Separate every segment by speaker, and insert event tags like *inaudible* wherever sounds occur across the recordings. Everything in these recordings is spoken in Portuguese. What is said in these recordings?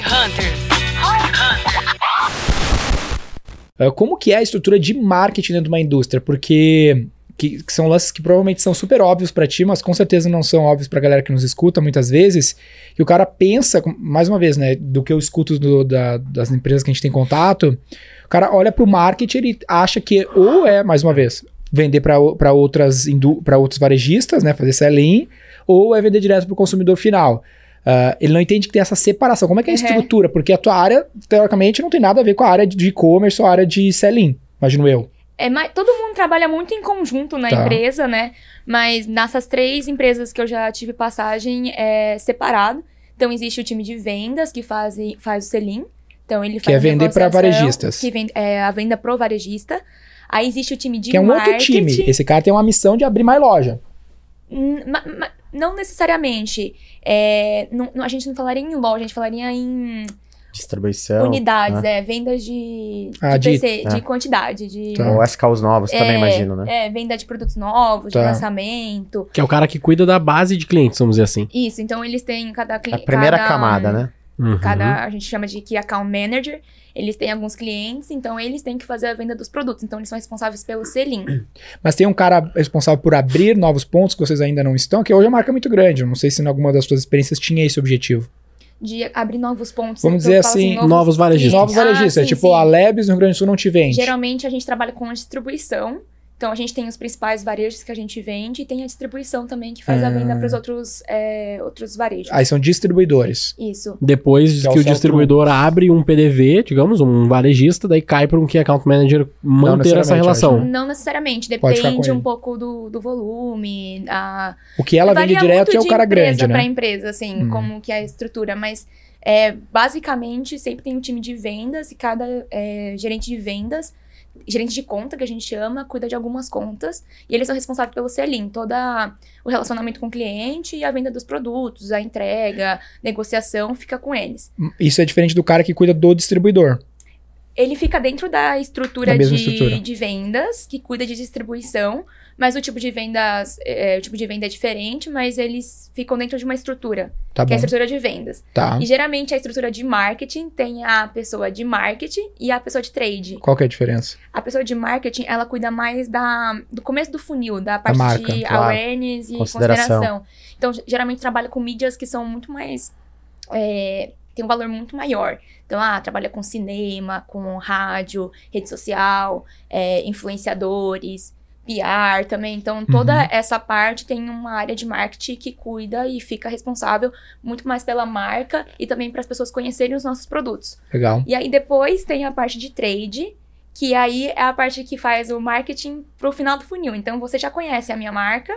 Speaker 1: Hunters. Hunters.
Speaker 2: Uh, como que é a estrutura de marketing dentro de uma indústria? Porque que, que são lances que provavelmente são super óbvios para ti, mas com certeza não são óbvios pra galera que nos escuta muitas vezes. E o cara pensa, mais uma vez, né, do que eu escuto do, da, das empresas que a gente tem contato, o cara olha pro marketing e acha que ou é, mais uma vez, vender para outras para outros varejistas, né, fazer sell-in, ou é vender direto pro consumidor final. Uh, ele não entende que tem essa separação. Como é que é a uhum. estrutura? Porque a tua área, teoricamente, não tem nada a ver com a área de e-commerce ou a área de sell-in, imagino eu.
Speaker 3: É, mas todo mundo trabalha muito em conjunto na tá. empresa, né? Mas nessas três empresas que eu já tive passagem, é separado. Então, existe o time de vendas que faz, faz o selim. Então, ele
Speaker 2: faz Que é vender para varejistas.
Speaker 3: Que vende, é a venda pro varejista. Aí existe o time de
Speaker 2: Que é um
Speaker 3: marketing.
Speaker 2: outro time. Esse cara tem uma missão de abrir mais loja.
Speaker 3: Não necessariamente. É, não, a gente não falaria em loja, a gente falaria em
Speaker 4: distribuição.
Speaker 3: Unidades, né? é, vendas de, ah, de, PC, de, é. quantidade. De,
Speaker 4: tá. Ou SKUs novos é, também, imagino, né?
Speaker 3: É, venda de produtos novos, tá. de lançamento.
Speaker 5: Que é o cara que cuida da base de clientes, vamos dizer assim.
Speaker 3: Isso, então eles têm cada cliente.
Speaker 4: A primeira
Speaker 3: cada,
Speaker 4: camada, né?
Speaker 3: Uhum. Cada, a gente chama de Key Account Manager. Eles têm alguns clientes, então eles têm que fazer a venda dos produtos. Então eles são responsáveis pelo selim. *clears throat*
Speaker 2: Mas tem um cara responsável por abrir novos pontos que vocês ainda não estão, que hoje a marca é muito grande. Eu não sei se em alguma das suas experiências tinha esse objetivo
Speaker 3: de abrir novos pontos.
Speaker 2: Vamos dizer assim,
Speaker 5: assim, novos, novos varejistas.
Speaker 2: Novos varejistas. Ah, é tipo, sim. a Lebes no Rio Grande do Sul não te vende.
Speaker 3: Geralmente a gente trabalha com a distribuição. Então a gente tem os principais varejos que a gente vende e tem a distribuição também que faz a venda para os outros, é, outros varejos.
Speaker 2: Aí são distribuidores.
Speaker 3: Isso.
Speaker 5: Depois que, que o distribuidor abre um PDV, digamos, um varejista, daí cai para um Key Account Manager manter essa relação.
Speaker 3: Não necessariamente, depende um pouco do, do volume. A...
Speaker 2: O que ela vende direto é o cara grande, né?
Speaker 3: para empresa, assim, hum. como que é a estrutura, mas é, basicamente sempre tem um time de vendas e cada é, gerente de vendas gerente de conta, que a gente chama, cuida de algumas contas, e eles são responsáveis pelo selim, todo o relacionamento com o cliente e a venda dos produtos, a entrega, negociação, fica com eles.
Speaker 2: Isso é diferente do cara que cuida do distribuidor.
Speaker 3: Ele fica dentro da estrutura, de, estrutura. de vendas, que cuida de distribuição, mas o tipo de vendas, é, o tipo de venda é diferente, mas eles ficam dentro de uma estrutura, tá que bom. é a estrutura de vendas.
Speaker 2: Tá.
Speaker 3: E geralmente a estrutura de marketing tem a pessoa de marketing e a pessoa de trade.
Speaker 2: Qual que é a diferença?
Speaker 3: A pessoa de marketing, ela cuida mais da, do começo do funil, da parte
Speaker 2: marca,
Speaker 3: de claro. awareness e consideração. consideração. Então, geralmente trabalha com mídias que são muito mais é, tem um valor muito maior. Então, ah, trabalha com cinema, com rádio, rede social, é, influenciadores. PR também. Então, toda uhum. essa parte tem uma área de marketing que cuida e fica responsável muito mais pela marca e também para as pessoas conhecerem os nossos produtos.
Speaker 2: Legal.
Speaker 3: E aí depois tem a parte de trade, que aí é a parte que faz o marketing pro final do funil. Então, você já conhece a minha marca.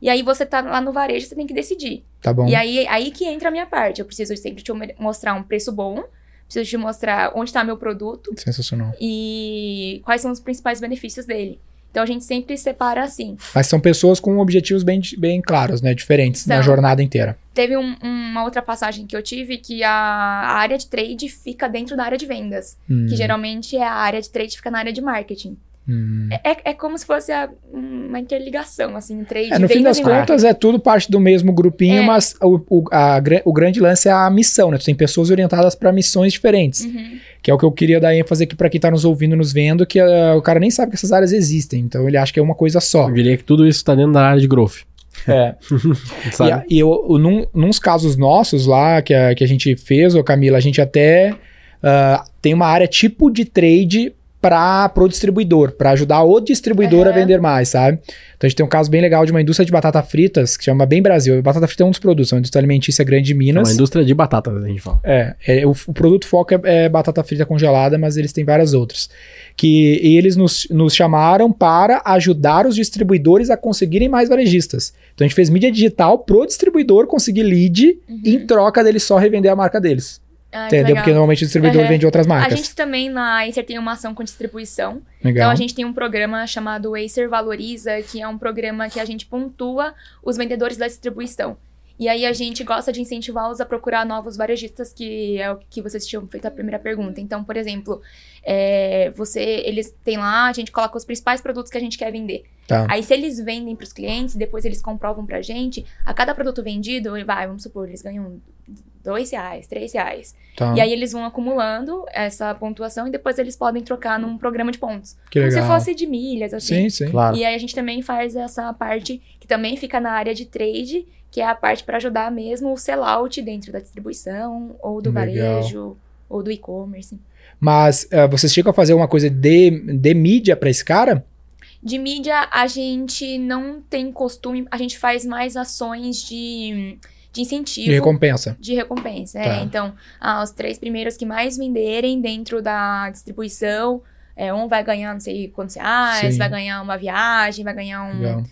Speaker 3: E aí você tá lá no varejo, você tem que decidir.
Speaker 2: Tá bom.
Speaker 3: E aí, aí que entra a minha parte. Eu preciso sempre te mostrar um preço bom, preciso te mostrar onde está meu produto.
Speaker 2: Sensacional.
Speaker 3: E quais são os principais benefícios dele. Então a gente sempre separa assim.
Speaker 2: Mas são pessoas com objetivos bem, bem claros, né? Diferentes na jornada inteira.
Speaker 3: Teve um, uma outra passagem que eu tive que a, a, área de trade fica dentro da área de vendas. Hum. Que geralmente é a área de trade fica na área de marketing. Hum. É, é como se fosse a, uma interligação, assim, trade.
Speaker 2: É, no fim das contas, é tudo parte do mesmo grupinho, é. mas o, o, a, o grande lance é a missão, né? Tu tem pessoas orientadas para missões diferentes. Uhum. Que é o que eu queria dar ênfase aqui para quem tá nos ouvindo, nos vendo, que uh, o cara nem sabe que essas áreas existem. Então ele acha que é uma coisa só.
Speaker 5: Eu diria que tudo isso tá dentro da área de growth.
Speaker 2: É. *laughs* e, e eu, num, nos casos nossos lá, que a, que a gente fez, ô Camila, a gente até uh, tem uma área tipo de trade para o distribuidor, para ajudar o distribuidor uhum. a vender mais, sabe? Então a gente tem um caso bem legal de uma indústria de batata fritas que chama Bem Brasil. Batata frita é um dos produtos, é uma indústria alimentícia grande de Minas.
Speaker 5: É uma indústria de batata, a gente fala.
Speaker 2: É, é o, o, produto foco é, é, batata frita congelada, mas eles têm várias outras. Que eles nos, nos chamaram para ajudar os distribuidores a conseguirem mais varejistas. Então a gente fez mídia digital pro distribuidor conseguir lead uhum. em troca deles só revender a marca deles. Ah, Entendeu? Porque normalmente o distribuidor uhum. vende outras marcas.
Speaker 3: A gente também na Acer tem uma ação com distribuição. Legal. Então a gente tem um programa chamado Acer Valoriza, que é um programa que a gente pontua os vendedores da distribuição. E aí a gente gosta de incentivá-los a procurar novos varejistas, que é o que vocês tinham feito a primeira pergunta. Então, por exemplo, é, você, eles têm lá, a gente coloca os principais produtos que a gente quer vender.
Speaker 2: Tá.
Speaker 3: Aí, se eles vendem para os clientes, depois eles comprovam para a gente, a cada produto vendido, vai, vamos supor, eles ganham dois reais, três reais.
Speaker 2: Tá.
Speaker 3: E aí eles vão acumulando essa pontuação e depois eles podem trocar num programa de pontos.
Speaker 2: que
Speaker 3: Como
Speaker 2: legal.
Speaker 3: se fosse de milhas, assim.
Speaker 2: Sim, sim.
Speaker 4: Claro.
Speaker 3: E aí a gente também faz essa parte que também fica na área de trade, que é a parte para ajudar mesmo o sellout dentro da distribuição, ou do
Speaker 2: Legal.
Speaker 3: varejo, ou do e-commerce.
Speaker 2: Mas eh, vocês chegam a fazer uma coisa de, de mídia pra esse cara?
Speaker 3: De mídia, a gente não tem costume, a gente faz mais ações de, de incentivo.
Speaker 2: De recompensa.
Speaker 3: De recompensa,
Speaker 2: Tá.
Speaker 3: é. Então, ah, os três primeiros que mais venderem dentro da distribuição, é, um vai ganhar não sei quantos reais,
Speaker 2: Sim.
Speaker 3: vai ganhar uma viagem, vai ganhar um,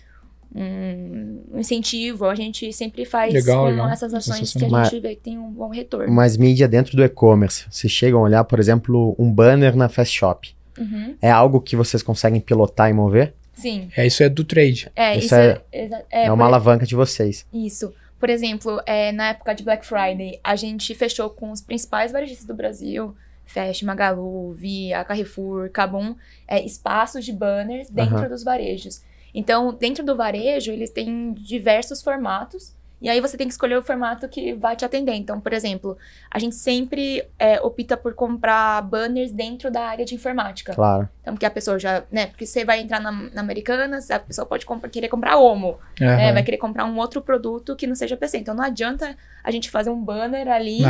Speaker 3: um incentivo. A gente sempre faz
Speaker 2: Legal,
Speaker 3: com
Speaker 2: legal.
Speaker 3: essas ações que a gente vê que tem um bom retorno.
Speaker 4: Mas mídia dentro do e-commerce. Vocês chegam a olhar, por exemplo, um banner na Fast Shop.
Speaker 3: Uhum.
Speaker 4: É algo que vocês conseguem pilotar e mover?
Speaker 3: Sim.
Speaker 2: É, isso é do trade.
Speaker 3: É,
Speaker 4: Isso
Speaker 3: isso,
Speaker 4: é-
Speaker 3: é,
Speaker 4: É,
Speaker 3: é,
Speaker 4: uma
Speaker 3: por-
Speaker 4: alavanca de vocês.
Speaker 3: Isso. Por exemplo, é, na época de Black Friday, a gente fechou com os principais varejistas do Brasil, Fast, Magalu, Via, Carrefour, Cabum, é, espaços de banners dentro
Speaker 4: Aham.
Speaker 3: dos varejos. Então, dentro do varejo, eles têm diversos formatos, e aí você tem que escolher o formato que vai te atender. Então, por exemplo, a gente sempre é, opta por comprar banners dentro da área de informática.
Speaker 4: Claro.
Speaker 3: Então, porque a pessoa já, né, porque você vai entrar na, na Americanas, a pessoa pode comprar- querer comprar Omo,
Speaker 2: Aham.
Speaker 3: é, vai querer comprar um outro produto que não seja PC. Então não adianta a gente fazer um banner ali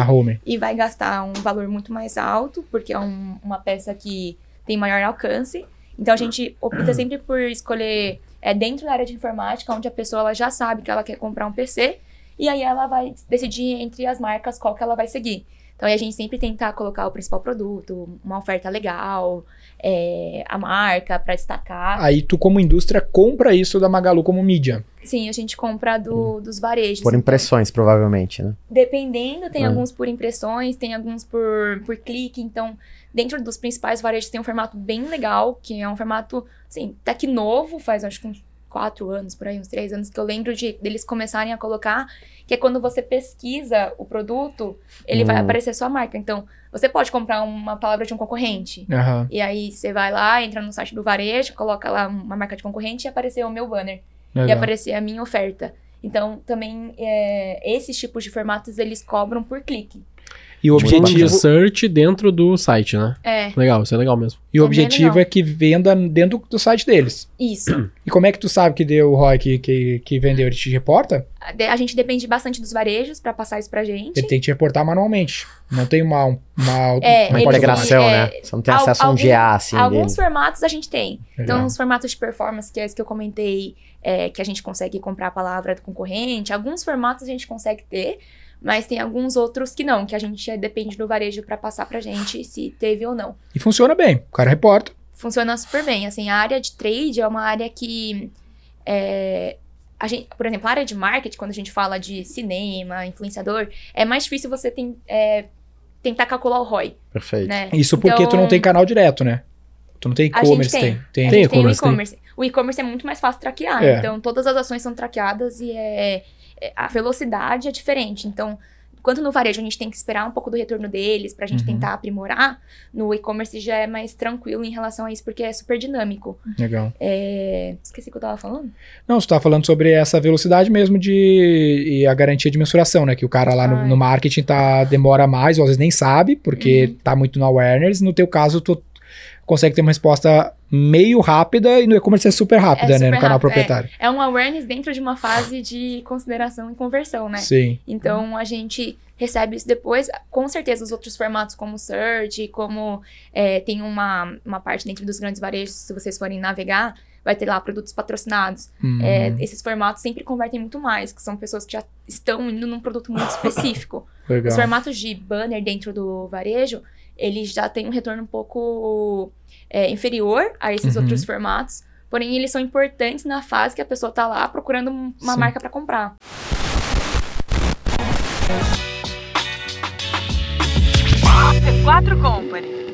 Speaker 3: e vai gastar um valor muito mais alto, porque é um- uma peça que tem maior alcance. Então a gente opta *clears throat* sempre por escolher é, dentro da área de informática, onde a pessoa ela já sabe que ela quer comprar um PC, e aí ela vai decidir entre as marcas qual que ela vai seguir. Então aí a gente sempre tenta colocar o principal produto, uma oferta legal, é, a marca para destacar.
Speaker 2: Aí tu, como indústria, compra isso da Magalu como mídia.
Speaker 3: Sim, a gente compra do, dos varejos.
Speaker 4: Por
Speaker 3: Então,
Speaker 4: impressões, provavelmente, né?
Speaker 3: Dependendo, tem
Speaker 4: Ah.
Speaker 3: alguns por impressões, tem alguns por, por clique. Então, dentro dos principais varejos tem um formato bem legal, que é um formato, assim, até que novo, faz acho que uns quatro anos, por aí, uns três anos, que eu lembro de deles começarem a colocar, que é quando você pesquisa o produto, ele vai aparecer sua marca. Então, você pode comprar uma palavra de um concorrente.
Speaker 2: Aham.
Speaker 3: E aí você vai lá, entra no site do varejo, coloca lá uma marca de concorrente e apareceu o meu banner e
Speaker 2: Legal.
Speaker 3: aparecer a minha oferta. Então, também, é, esses tipos de formatos, eles cobram por clique.
Speaker 2: E o
Speaker 5: Tipo, um
Speaker 2: objetivo,
Speaker 5: de search dentro do site, né?
Speaker 3: É,
Speaker 5: Legal, isso é legal mesmo.
Speaker 2: e o
Speaker 3: é bem
Speaker 2: objetivo é que venda dentro do site deles.
Speaker 3: isso. *clears throat*
Speaker 2: E como é que tu sabe que deu o ROI que, que, que vendeu? Ele te reporta?
Speaker 3: A gente depende bastante dos varejos para passar isso pra gente.
Speaker 2: Ele tem que te reportar manualmente. Não tem uma, uma,
Speaker 3: É,
Speaker 2: uma
Speaker 4: Integração,
Speaker 3: é,
Speaker 4: né? Você não tem
Speaker 3: al-
Speaker 4: acesso a um GA, assim,
Speaker 3: Alguns
Speaker 4: dele.
Speaker 3: formatos a gente tem.
Speaker 2: Legal.
Speaker 3: Então, os formatos de performance, que é esse que eu comentei, é, que a gente consegue comprar a palavra do concorrente, alguns formatos a gente consegue ter, mas tem alguns outros que não, que a gente depende do varejo para passar pra gente se teve ou não.
Speaker 2: E funciona bem. O cara reporta.
Speaker 3: funciona super bem. Assim, a área de trade é uma área que. é, a gente, por exemplo, a área de marketing, quando a gente fala de cinema, influenciador, é mais difícil você tem- é, tentar calcular o ROI,
Speaker 4: Perfeito.
Speaker 3: né?
Speaker 2: Isso porque tu não
Speaker 3: Então,
Speaker 2: tem canal direto, né? Tu não tem e-commerce,
Speaker 3: tem.
Speaker 2: tem. Tem.
Speaker 5: Tem.
Speaker 3: e-commerce. O e-commerce é muito mais fácil traquear.
Speaker 2: É.
Speaker 3: Então, todas as ações são traqueadas e é, é- a velocidade é diferente. Então, enquanto no varejo a gente tem que esperar um pouco do retorno deles pra gente
Speaker 2: Uhum.
Speaker 3: tentar aprimorar, no e-commerce já é mais tranquilo em relação a isso, porque é super dinâmico.
Speaker 2: Legal.
Speaker 3: É, Esqueci o que eu tava falando.
Speaker 2: Não, você tá falando sobre essa velocidade mesmo de e a garantia de mensuração, né? Que o cara lá no,
Speaker 3: Ai.
Speaker 2: no marketing tá, demora mais, ou às vezes nem sabe, porque
Speaker 3: Uhum.
Speaker 2: tá muito no awareness. No teu caso, tu consegue ter uma resposta meio rápida e no e-commerce é super rápida,
Speaker 3: É
Speaker 2: né? No
Speaker 3: super
Speaker 2: canal
Speaker 3: rápido,
Speaker 2: proprietário.
Speaker 3: É um awareness dentro de uma fase de consideração e conversão, né?
Speaker 2: Sim.
Speaker 3: Então a gente recebe isso depois. Com certeza, os outros formatos, como o Search, como é, tem uma, uma parte dentro dos grandes varejos, se vocês forem navegar, vai ter lá produtos patrocinados.
Speaker 2: Hum,
Speaker 3: É, esses formatos sempre convertem muito mais, que são pessoas que já estão indo num produto muito *laughs* específico.
Speaker 2: legal.
Speaker 3: Os formatos de banner dentro do varejo, eles já têm um retorno um pouco é, inferior a esses
Speaker 2: Uhum.
Speaker 3: outros formatos. Porém, eles são importantes na fase que a pessoa tá lá procurando um- uma
Speaker 2: Sim.
Speaker 3: marca para comprar.
Speaker 1: C4 Company.